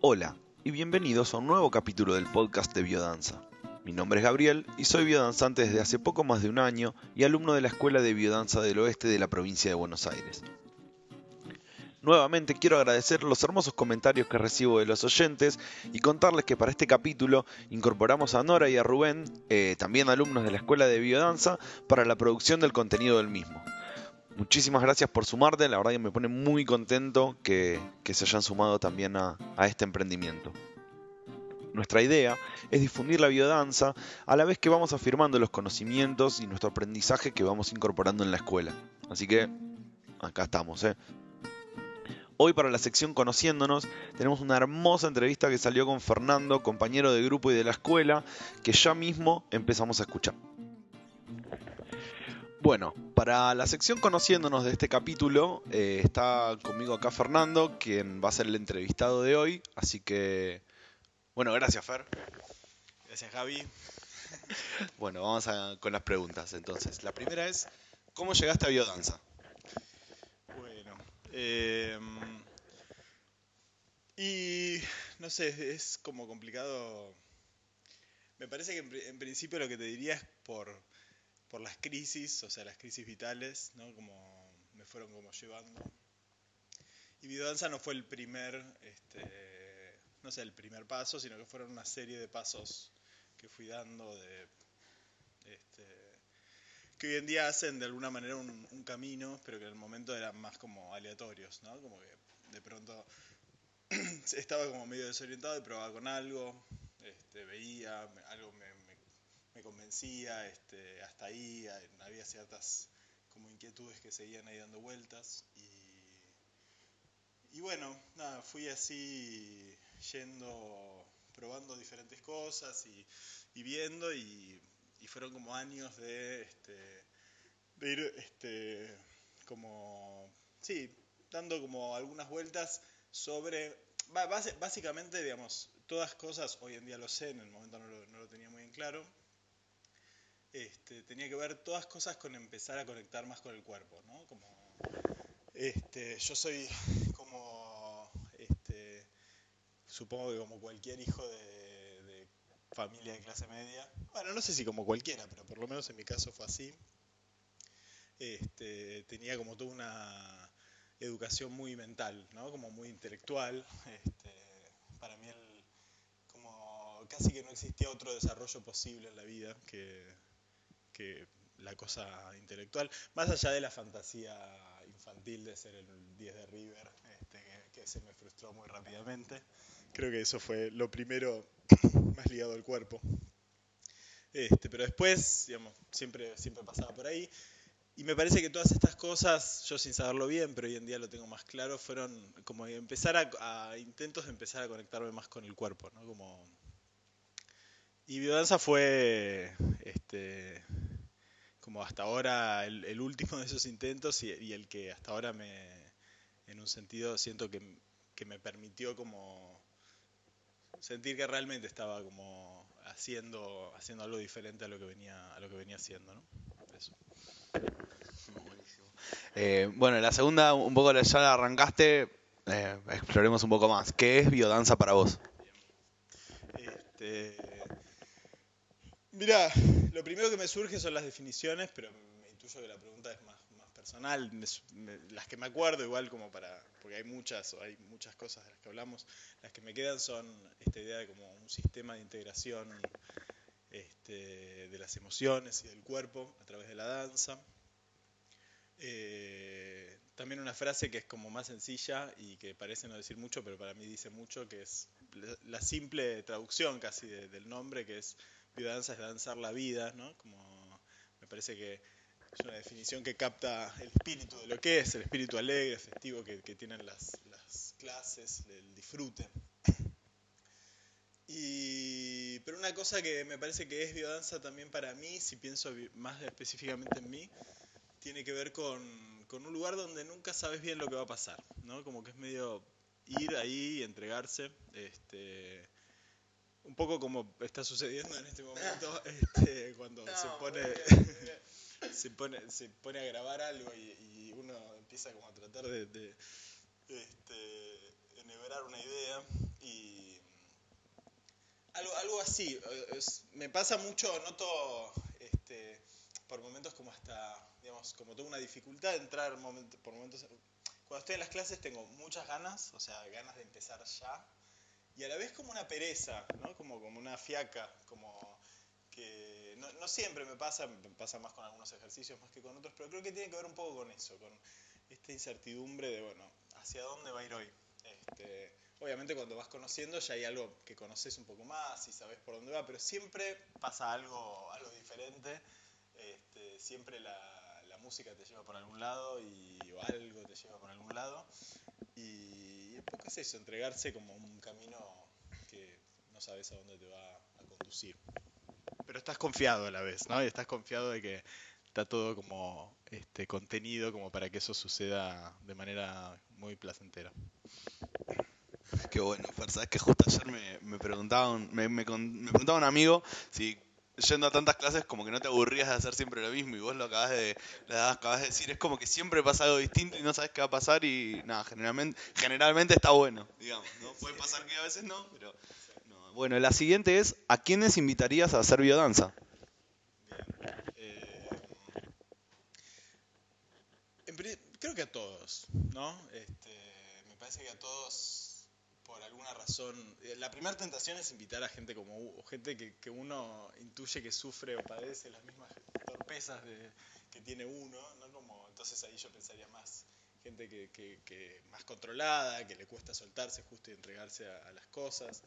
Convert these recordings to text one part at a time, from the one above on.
Hola y bienvenidos a un nuevo capítulo del podcast de Biodanza. Mi nombre es Gabriel y soy biodanzante desde hace poco más de un año y alumno de la Escuela de Biodanza del Oeste de la provincia de Buenos Aires. Nuevamente quiero agradecer los hermosos comentarios que recibo de los oyentes y contarles que para este capítulo incorporamos a Nora y a Rubén, eh, también alumnos de la Escuela de Biodanza, para la producción del contenido del mismo. Muchísimas gracias por sumarte, la verdad que me pone muy contento que, se hayan sumado también a, este emprendimiento. Nuestra idea es difundir la biodanza a la vez que vamos afirmando los conocimientos y nuestro aprendizaje que vamos incorporando en la escuela. Así que acá estamos, ¿eh? Hoy para la sección Conociéndonos tenemos una hermosa entrevista que salió con Fernando, compañero de grupo y de la escuela, que ya mismo empezamos a escuchar. Bueno, para la sección Conociéndonos de este capítulo eh, está conmigo acá Fernando, quien va a ser el entrevistado de hoy, así que... Bueno, gracias Fer. Gracias Javi. Bueno, vamos con las preguntas entonces. La primera es, ¿cómo llegaste a biodanza? Em, y no sé, es como complicado. Me parece que en, principio lo que te diría es por, por las crisis, o sea, las crisis vitales, ¿no? Como me fueron como llevando. Y biodanza no fue el primer, este, no sé, el primer paso, sino que fueron una serie de pasos que fui dando de, este, que hoy en día hacen de alguna manera un, camino, pero que en el momento eran más como aleatorios, ¿no? Como que de pronto estaba como medio desorientado y probaba con algo, este, veía, algo me, convencía, este, hasta ahí había ciertas como inquietudes que seguían ahí dando vueltas y, y bueno, nada, fui así yendo, probando diferentes cosas y, y viendo y y fueron como años de, este, de ir este, como, sí, dando como algunas vueltas sobre, básicamente, digamos, todas cosas, hoy en día lo sé, en el momento no lo, no lo tenía muy en claro, este, tenía que ver todas cosas con empezar a conectar más con el cuerpo, ¿no? Como, este, yo soy como, este, supongo que como cualquier hijo de familia de clase media. Bueno, no sé si como cualquiera, pero por lo menos en mi caso fue así. Este, tenía como toda una educación muy mental, ¿no? Como muy intelectual. Este, para mí el, como casi que no existía otro desarrollo posible en la vida que, que la cosa intelectual, más allá de la fantasía infantil de ser el 10 de River, este, que, se me frustró muy rápidamente. Creo que eso fue lo primero más ligado al cuerpo. Este, pero después, siempre, siempre pasaba por ahí. Y me parece que todas estas cosas, yo sin saberlo bien, pero hoy en día lo tengo más claro, fueron como empezar a, intentos de empezar a conectarme más con el cuerpo, ¿no? Como... Y biodanza fue, este, como hasta ahora, el, último de esos intentos y, y, el que hasta ahora me, en un sentido, siento que, que me permitió como sentir que realmente estaba como haciendo, haciendo algo diferente a lo que venía, a lo que venía haciendo, ¿no? Eso. Eh, bueno, la segunda, un poco ya la arrancaste, eh, exploremos un poco más. ¿Qué es biodanza para vos? Este, mira, lo primero que me surge son las definiciones, pero me intuyo que la pregunta es más personal, las que me acuerdo igual como para, porque hay muchas, hay muchas cosas de las que hablamos, las que me quedan son esta idea de como un sistema de integración este, de las emociones y del cuerpo a través de la danza. Eh, también una frase que es como más sencilla y que parece no decir mucho, pero para mí dice mucho, que es la simple traducción casi del nombre, que es biodanza es danzar la vida, ¿no? Como me parece que es una definición que capta el espíritu de lo que es, el espíritu alegre, festivo que, tienen las, clases, el disfrute. Y, pero una cosa que me parece que es biodanza también para mí, si pienso más específicamente en mí, tiene que ver con, un lugar donde nunca sabes bien lo que va a pasar, ¿no? Como que es medio ir ahí y entregarse, este, un poco como está sucediendo en este momento, este, cuando se pone se pone, se pone a grabar algo y, uno empieza como a tratar de, este, enhebrar una idea y algo, algo así. me pasa mucho, noto este, por momentos como hasta, digamos, como tengo una dificultad de entrar por momentos... Cuando estoy en las clases tengo muchas ganas, o sea, ganas de empezar ya, y a la vez como una pereza, ¿no? Como, como una fiaca, como que no, no, siempre me pasa, me pasa más con algunos ejercicios más que con otros, pero creo que tiene que ver un poco con eso, con esta incertidumbre de, bueno, ¿hacia dónde va a ir hoy? Este, obviamente cuando vas conociendo ya hay algo que conoces un poco más y sabes por dónde va, pero siempre pasa algo, algo diferente, este, siempre la, la, música te lleva por algún lado y, o algo te lleva por algún lado. Y, poco es eso, entregarse como un camino que no sabes a dónde te va a conducir. Pero estás confiado a la vez, ¿no? Y estás confiado de que está todo como este, contenido como para que eso suceda de manera muy placentera. Qué bueno, Fer, sabes que justo ayer me, me preguntaba un, me, me, preguntaba un amigo si yendo a tantas clases como que no te aburrías de hacer siempre lo mismo y vos lo acabas de, acabas de decir, es como que siempre pasa algo distinto y no sabes qué va a pasar y nada, generalmente, generalmente está bueno, digamos, ¿no? Puede pasar que a veces no, pero... Bueno, la siguiente es, ¿a quiénes invitarías a hacer biodanza? creo que a todos, ¿no? Este, me parece que a todos, por alguna razón, eh, la primera tentación es invitar a gente como gente que, que uno intuye que sufre o padece las mismas torpezas que tiene uno, ¿no? Como, entonces ahí yo pensaría más gente que, que, más controlada, que le cuesta soltarse justo y entregarse a, las cosas.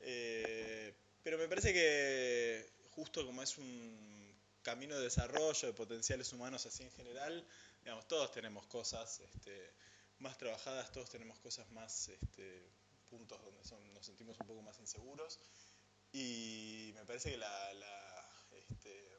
Eh, pero me parece que justo como es un camino de desarrollo de potenciales humanos así en general, digamos, todos tenemos cosas este, más trabajadas, todos tenemos cosas más, este, puntos donde nos sentimos un poco más inseguros. Y me parece que este,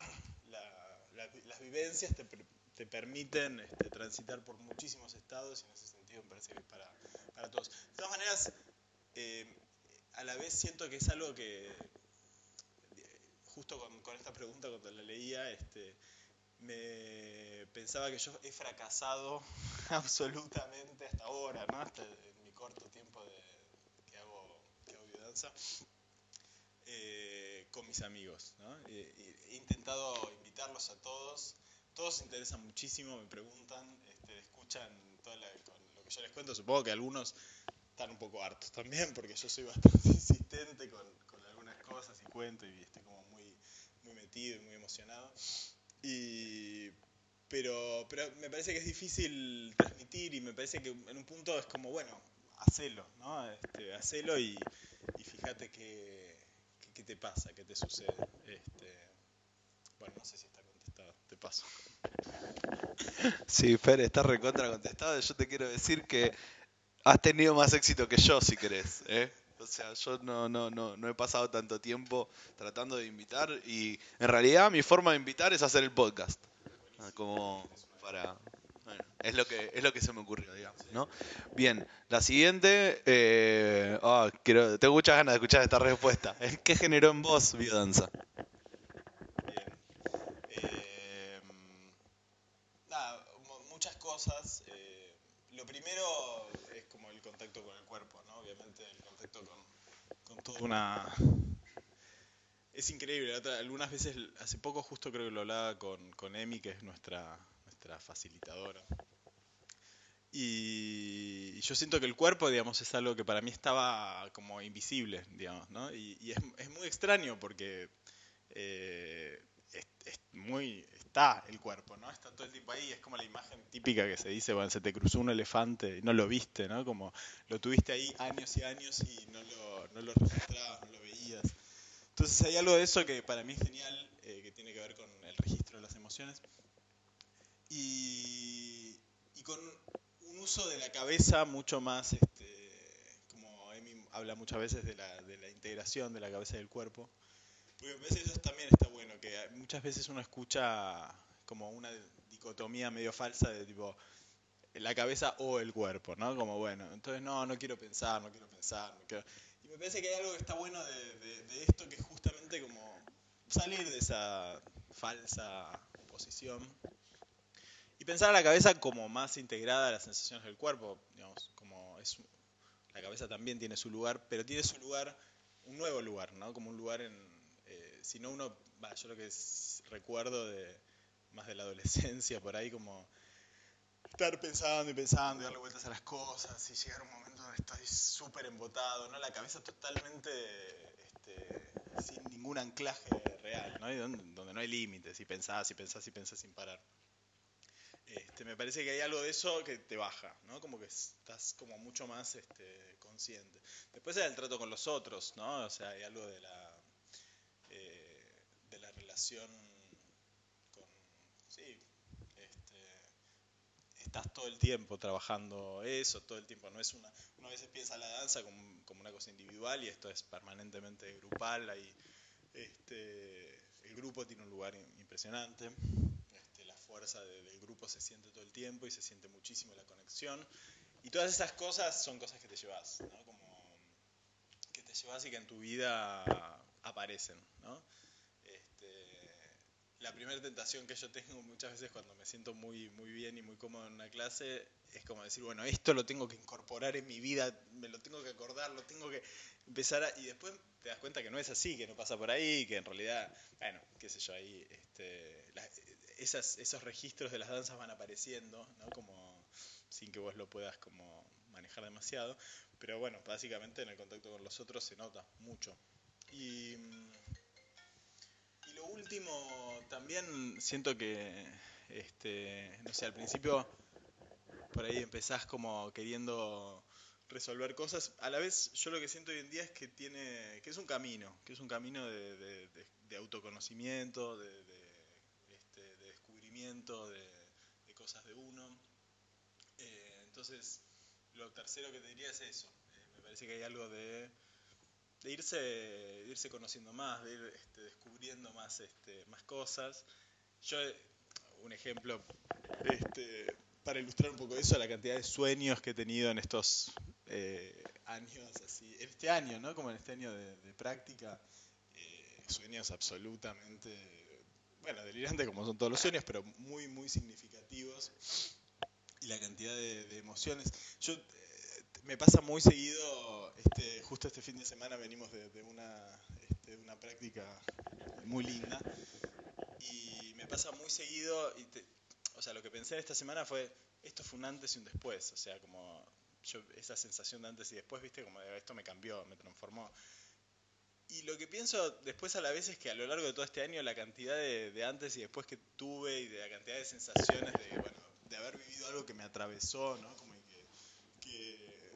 las vivencias te, permiten transitar por muchísimos estados y en ese sentido me parece que es para, todos. De todas maneras, eh, a la vez siento que es algo que, justo con, esta pregunta cuando la leía, este, me pensaba que yo he fracasado absolutamente hasta ahora, ¿no? Corto tiempo de, que, hago, que hago biodanza, eh, con mis amigos. ¿no? he intentado invitarlos a todos, todos se interesan muchísimo, me preguntan, este, escuchan todo lo que yo les cuento, supongo que algunos están un poco hartos también, porque yo soy bastante insistente con, con algunas cosas y cuento y estoy como muy, muy metido y muy emocionado. Y, pero, pero me parece que es difícil transmitir y me parece que en un punto es como, bueno, hacelo, ¿no? Este, hacelo y, fíjate qué, qué, te pasa, qué te sucede. Este, bueno, no sé si está contestado, te paso. Sí, Fer, está recontra contestado. Yo te quiero decir que has tenido más éxito que yo, si querés. ¿eh? O sea, yo no, no, no, no he pasado tanto tiempo tratando de invitar y en realidad mi forma de invitar es hacer el podcast. Como para... Es lo que, es lo que se me ocurrió, digamos, ¿no? Bien, la siguiente... Eh, oh, quiero, tengo muchas ganas de escuchar esta respuesta. ¿Qué generó en vos biodanza? Bien. Eh, nada, muchas cosas. Eh, lo primero es como el contacto con el cuerpo, ¿no? Obviamente el contacto con, con toda una... Es increíble, algunas veces, hace poco justo creo que lo hablaba con, con Emi, que es nuestra, nuestra facilitadora. Y, yo siento que el cuerpo, digamos, es algo que para mí estaba como invisible, digamos, ¿no? Y, es, es, muy extraño porque eh, muy está el cuerpo, ¿no? Está todo el tiempo ahí, es como la imagen típica que se dice, bueno, se te cruzó un elefante y no lo viste, ¿no? Como lo tuviste ahí años y años y no lo, no lo registrabas, no lo veías. Entonces hay algo de eso que para mí es genial, eh, que tiene que ver con el registro de las emociones. Y, y con uso de la cabeza mucho más, este, como Emi habla muchas veces de la, de la integración de la cabeza y del cuerpo. Porque a veces eso también está bueno, que muchas veces uno escucha como una dicotomía medio falsa de tipo la cabeza o el cuerpo, ¿no? Como bueno, entonces no, no quiero pensar, no quiero pensar, no quiero... Y me parece que hay algo que está bueno de, esto, que es justamente como salir de esa falsa posición y pensar a la cabeza como más integrada a las sensaciones del cuerpo, digamos, como es la cabeza también tiene su lugar, pero tiene su lugar, un nuevo lugar, ¿no? Como un lugar en, eh, si no uno, va, yo lo que recuerdo de más de la adolescencia, por ahí como estar pensando y pensando y darle vueltas a las cosas y llegar a un momento donde estoy súper embotado, ¿no? La cabeza totalmente este, sin ningún anclaje real, ¿no? Donde, donde, no hay límites y pensás y pensás y pensás sin parar. Este, me parece que hay algo de eso que te baja, ¿no? Como que estás como mucho más este, consciente. Después hay el trato con los otros, ¿no? O sea, hay algo de la, eh, de la relación con, sí, este, estás todo el tiempo trabajando eso, todo el tiempo, no es una, uno a veces piensa la danza como, como una cosa individual y esto es permanentemente grupal, hay, este, el grupo tiene un lugar impresionante fuerza del grupo se siente todo el tiempo y se siente muchísimo la conexión. Y todas esas cosas son cosas que te llevas. Como que te llevas y que en tu vida aparecen, ¿no? Este, la primera tentación que yo tengo muchas veces cuando me siento muy, muy bien y muy cómodo en una clase es como decir, bueno, esto lo tengo que incorporar en mi vida, me lo tengo que acordar, lo tengo que empezar a... Y después te das cuenta que no es así, que no pasa por ahí, que en realidad, bueno, qué sé yo, ahí este, esos registros de las danzas van apareciendo, ¿no? Como sin que vos lo puedas como manejar demasiado. Pero bueno, básicamente en el contacto con los otros se nota mucho. Y, y lo último, también siento que, este, no sé, al principio por ahí empezás como queriendo resolver cosas. A la vez, yo lo que siento hoy en día es que tiene, que es un camino, que es un camino de, de autoconocimiento, de, de, cosas de uno. Eh, entonces, lo tercero que te diría es eso. Eh, me parece que hay algo de, irse, irse conociendo más, de ir este, descubriendo más, este, más cosas. Yo, un ejemplo, este, para ilustrar un poco eso, la cantidad de sueños que he tenido en estos eh, años, así, este año, ¿no? Como en este año de práctica, sueños absolutamente bueno, delirante como son todos los sueños, pero muy, muy significativos. Y la cantidad de, emociones. Yo, eh, me pasa muy seguido, este, justo este fin de semana venimos de, una, este, una práctica muy linda. Y me pasa muy seguido, o sea, lo que pensé esta semana fue, esto fue un antes y un después. O sea, como yo, esa sensación de antes y después, viste, como esto me cambió, me transformó. Y lo que pienso después a la vez es que a lo largo de todo este año la cantidad de, antes y después que tuve y de la cantidad de sensaciones de, bueno, de haber vivido algo que me atravesó, ¿no? Como que,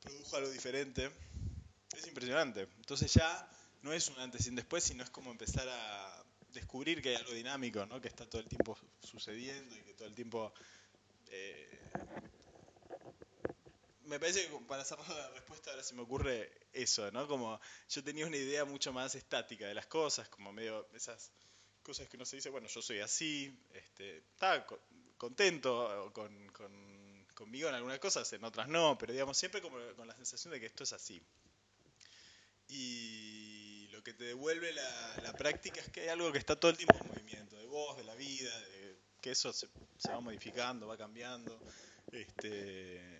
produjo algo diferente, es impresionante. Entonces ya no es un antes y un después, sino es como empezar a descubrir que hay algo dinámico, ¿no? Que está todo el tiempo sucediendo y que todo el tiempo... Eh, me parece que para cerrar la respuesta ahora se me ocurre eso, ¿no? Como yo tenía una idea mucho más estática de las cosas, como medio esas cosas que uno se dice, bueno, yo soy así, este, está contento con, conmigo en algunas cosas, en otras no, pero digamos siempre como con la sensación de que esto es así. Y lo que te devuelve la, práctica es que hay algo que está todo el tiempo en movimiento, de vos, de la vida, de que eso se, se va modificando, va cambiando. Este,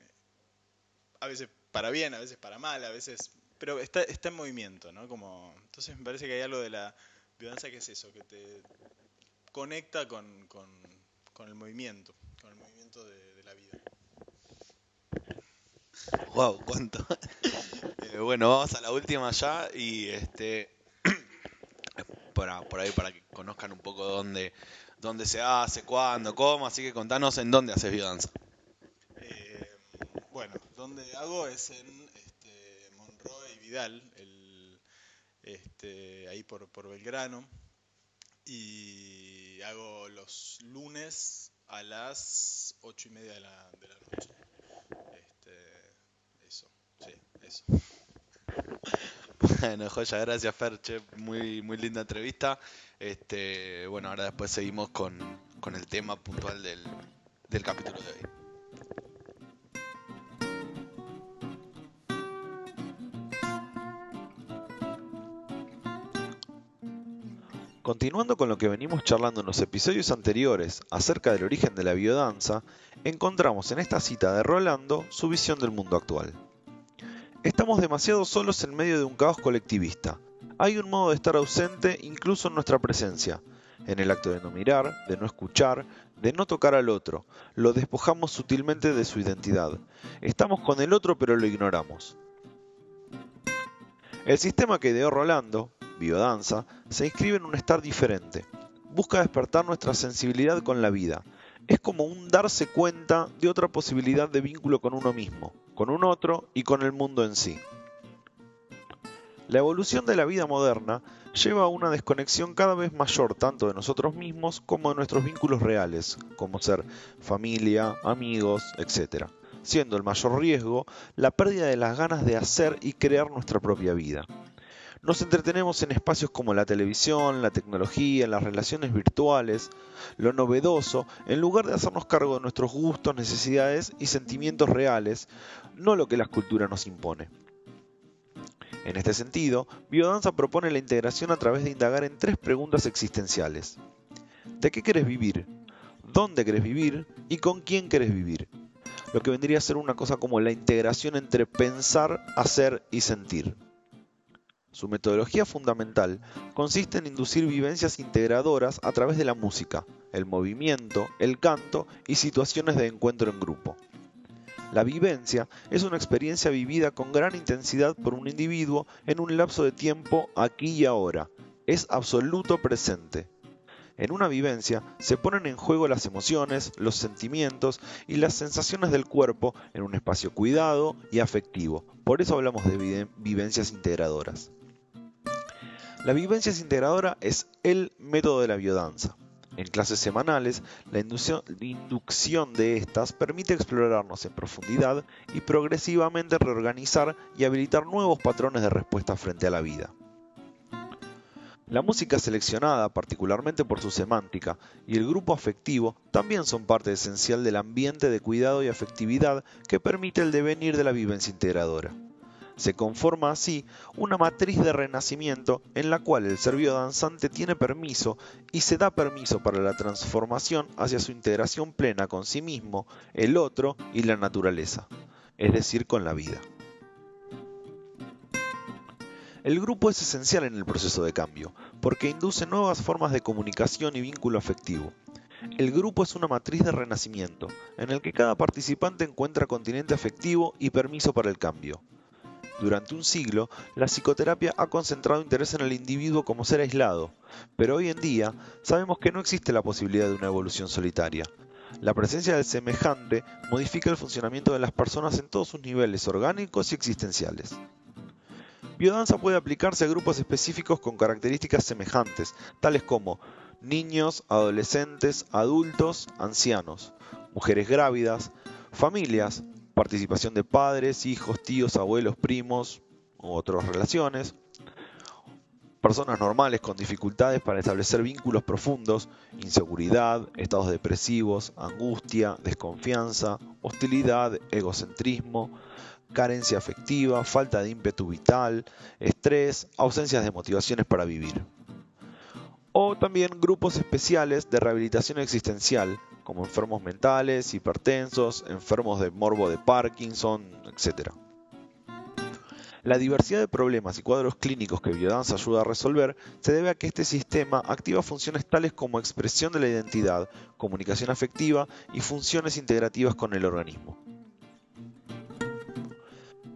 a veces para bien, a veces para mal, a veces... Pero está, está en movimiento, ¿no? Como, entonces me parece que hay algo de la biodanza que es eso, que te conecta con, con, el movimiento, con el movimiento de, la vida. Wow, cuánto. Eh, bueno, vamos a la última ya y este para, por ahí para que conozcan un poco dónde, dónde se hace, cuándo, cómo, así que contanos en dónde haces biodanza hago es en este, Monroe y Vidal, este, ahí por, Belgrano. Y hago los lunes a las ocho y media de la, de la noche. Este, eso, sí, eso. Bueno, joya, gracias Ferche, muy, muy linda entrevista. Este, bueno, ahora después seguimos con, con el tema puntual del, del capítulo de hoy. Continuando con lo que venimos charlando en los episodios anteriores acerca del origen de la biodanza, encontramos en esta cita de Rolando su visión del mundo actual. Estamos demasiado solos en medio de un caos colectivista. Hay un modo de estar ausente incluso en nuestra presencia. En el acto de no mirar, de no escuchar, de no tocar al otro, lo despojamos sutilmente de su identidad. Estamos con el otro pero lo ignoramos. El sistema que ideó Rolando, biodanza, se inscribe en un estar diferente. Busca despertar nuestra sensibilidad con la vida. Es como un darse cuenta de otra posibilidad de vínculo con uno mismo, con un otro y con el mundo en sí. La evolución de la vida moderna lleva a una desconexión cada vez mayor tanto de nosotros mismos como de nuestros vínculos reales, como ser familia, amigos, etc., siendo el mayor riesgo la pérdida de las ganas de hacer y crear nuestra propia vida. Nos entretenemos en espacios como la televisión, la tecnología, las relaciones virtuales, lo novedoso, en lugar de hacernos cargo de nuestros gustos, necesidades y sentimientos reales, no lo que la cultura nos impone. En este sentido, Biodanza propone la integración a través de indagar en tres preguntas existenciales. ¿De qué querés vivir? ¿Dónde querés vivir? ¿Y con quién querés vivir? Lo que vendría a ser una cosa como la integración entre pensar, hacer y sentir. Su metodología fundamental consiste en inducir vivencias integradoras a través de la música, el movimiento, el canto y situaciones de encuentro en grupo. La vivencia es una experiencia vivida con gran intensidad por un individuo en un lapso de tiempo aquí y ahora. Es absoluto presente. En una vivencia se ponen en juego las emociones, los sentimientos y las sensaciones del cuerpo en un espacio cuidado y afectivo. Por eso hablamos de vivencias integradoras. La vivencia integradora es el método de la biodanza. En clases semanales, la inducción de estas permite explorarnos en profundidad y progresivamente reorganizar y habilitar nuevos patrones de respuesta frente a la vida. La música seleccionada, particularmente por su semántica, y el grupo afectivo también son parte esencial del ambiente de cuidado y afectividad que permite el devenir de la vivencia integradora. Se conforma así una matriz de renacimiento en la cual el ser danzante tiene permiso y se da permiso para la transformación hacia su integración plena con sí mismo, el otro y la naturaleza, es decir, con la vida. El grupo es esencial en el proceso de cambio, porque induce nuevas formas de comunicación y vínculo afectivo. El grupo es una matriz de renacimiento, en el que cada participante encuentra continente afectivo y permiso para el cambio. Durante un siglo, la psicoterapia ha concentrado interés en el individuo como ser aislado, pero hoy en día sabemos que no existe la posibilidad de una evolución solitaria. La presencia del semejante modifica el funcionamiento de las personas en todos sus niveles orgánicos y existenciales. Biodanza puede aplicarse a grupos específicos con características semejantes, tales como niños, adolescentes, adultos, ancianos, mujeres grávidas, familias, participación de padres, hijos, tíos, abuelos, primos u otras relaciones, personas normales con dificultades para establecer vínculos profundos, inseguridad, estados depresivos, angustia, desconfianza, hostilidad, egocentrismo, carencia afectiva, falta de ímpetu vital, estrés, ausencias de motivaciones para vivir. O también grupos especiales de rehabilitación existencial, como enfermos mentales, hipertensos, enfermos de morbo de Parkinson, etc. La diversidad de problemas y cuadros clínicos que Biodanza ayuda a resolver se debe a que este sistema activa funciones tales como expresión de la identidad, comunicación afectiva y funciones integrativas con el organismo.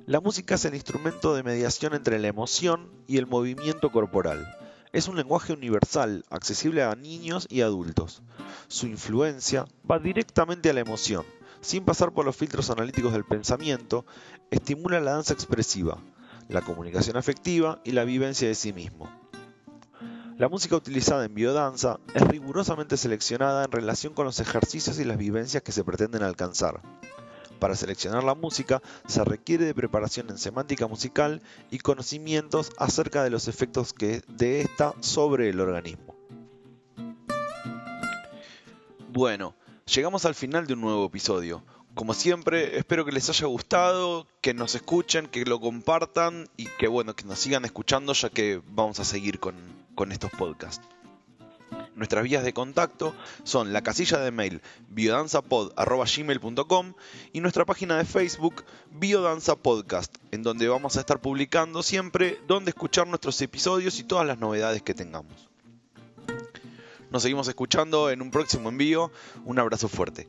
La música es el instrumento de mediación entre la emoción y el movimiento corporal. Es un lenguaje universal, accesible a niños y adultos. Su influencia va directamente a la emoción, sin pasar por los filtros analíticos del pensamiento, estimula la danza expresiva, la comunicación afectiva y la vivencia de sí mismo. La música utilizada en biodanza es rigurosamente seleccionada en relación con los ejercicios y las vivencias que se pretenden alcanzar. Para seleccionar la música se requiere de preparación en semántica musical y conocimientos acerca de los efectos que de esta sobre el organismo. Bueno, llegamos al final de un nuevo episodio. Como siempre, espero que les haya gustado, que nos escuchen, que lo compartan y que bueno, que nos sigan escuchando ya que vamos a seguir con, con estos podcasts. Nuestras vías de contacto son la casilla de mail biodanzapod.gmail.com y nuestra página de Facebook Biodanza Podcast, en donde vamos a estar publicando siempre dónde escuchar nuestros episodios y todas las novedades que tengamos. Nos seguimos escuchando en un próximo envío. Un abrazo fuerte.